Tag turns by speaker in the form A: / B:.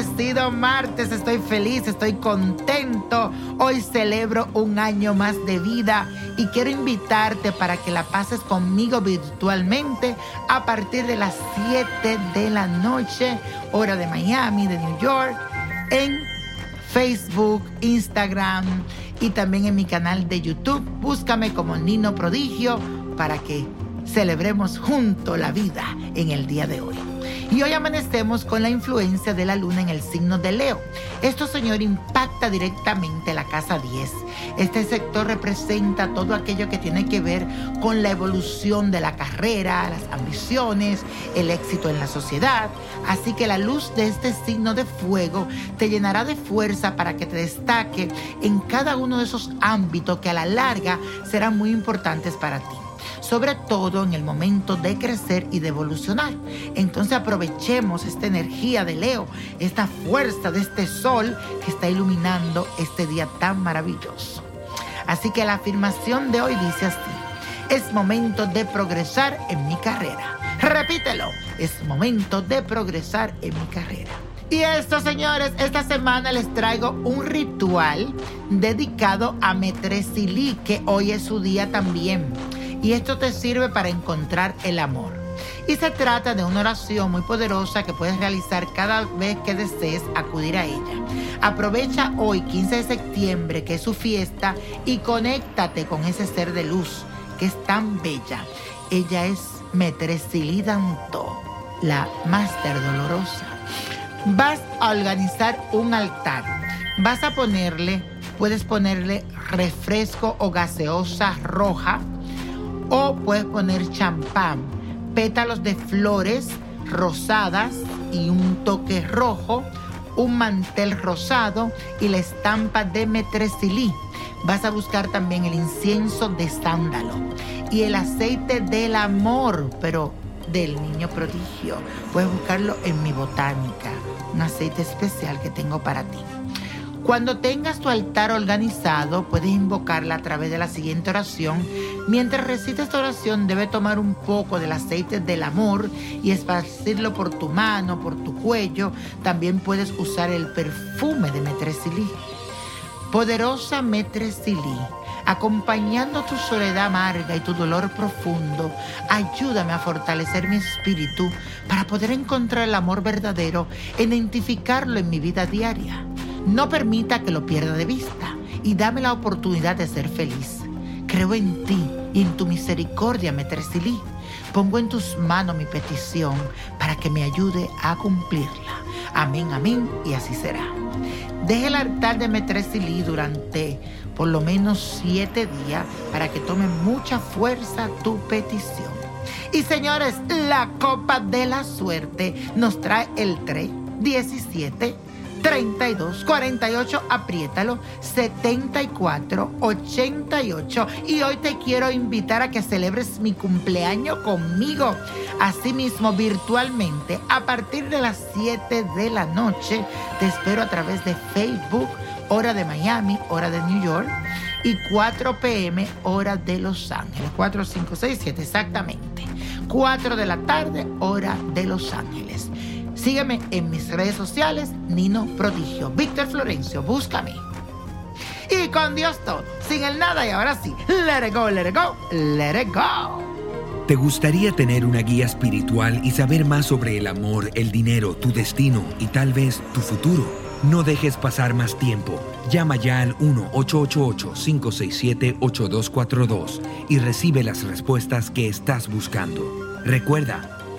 A: Bendecido martes. Estoy feliz, estoy contento. Hoy celebro un año más de vida y quiero invitarte para que la pases conmigo virtualmente a partir de las 7 de la noche, hora de Miami, de New York, en Facebook, Instagram y también en mi canal de YouTube. Búscame como Nino Prodigio para que celebremos junto la vida en el día de hoy. Y hoy amanecemos con la influencia de la luna en el signo de Leo. Esto, señor, impacta directamente la casa 10. Este sector representa todo aquello que tiene que ver con la evolución de la carrera, las ambiciones, el éxito en la sociedad. Así que la luz de este signo de fuego te llenará de fuerza para que te destaque en cada uno de esos ámbitos que a la larga serán muy importantes para ti sobre todo en el momento de crecer y de evolucionar. Entonces aprovechemos esta energía de Leo, esta fuerza de este sol que está iluminando este día tan maravilloso. Así que la afirmación de hoy dice así, es momento de progresar en mi carrera. Repítelo, es momento de progresar en mi carrera. Y esto, señores, esta semana les traigo un ritual dedicado a Metresili, que hoy es su día también y esto te sirve para encontrar el amor. Y se trata de una oración muy poderosa que puedes realizar cada vez que desees acudir a ella. Aprovecha hoy, 15 de septiembre, que es su fiesta, y conéctate con ese ser de luz que es tan bella. Ella es Metresilidanto, la máster dolorosa. Vas a organizar un altar. Vas a ponerle, puedes ponerle refresco o gaseosa roja o puedes poner champán, pétalos de flores rosadas y un toque rojo, un mantel rosado y la estampa de metresilí. Vas a buscar también el incienso de sándalo y el aceite del amor, pero del niño prodigio. Puedes buscarlo en mi botánica, un aceite especial que tengo para ti. Cuando tengas tu altar organizado, puedes invocarla a través de la siguiente oración. Mientras recites esta oración, debe tomar un poco del aceite del amor y esparcirlo por tu mano, por tu cuello. También puedes usar el perfume de Metresilí. Poderosa Metresilí, acompañando tu soledad amarga y tu dolor profundo. Ayúdame a fortalecer mi espíritu para poder encontrar el amor verdadero e identificarlo en mi vida diaria. No permita que lo pierda de vista y dame la oportunidad de ser feliz. Creo en ti y en tu misericordia, Metresilí. Pongo en tus manos mi petición para que me ayude a cumplirla. Amén, amén, y así será. Deje el altar de Metresilí durante por lo menos siete días para que tome mucha fuerza tu petición. Y señores, la copa de la suerte nos trae el 3, 17, 32, 48, apriétalo, 74, 88. Y hoy te quiero invitar a que celebres mi cumpleaños conmigo. Asimismo, virtualmente, a partir de las 7 de la noche, te espero a través de Facebook, hora de Miami, hora de New York, y 4 pm, hora de Los Ángeles. 4, 5, 6, 7, exactamente. 4 de la tarde, hora de Los Ángeles. Sígueme en mis redes sociales, Nino Prodigio. Víctor Florencio, búscame. Y con Dios todo, sin el nada y ahora sí, let it go, let it go, let it go.
B: ¿Te gustaría tener una guía espiritual y saber más sobre el amor, el dinero, tu destino y tal vez tu futuro? No dejes pasar más tiempo. Llama ya al 1-888-567-8242 y recibe las respuestas que estás buscando. Recuerda,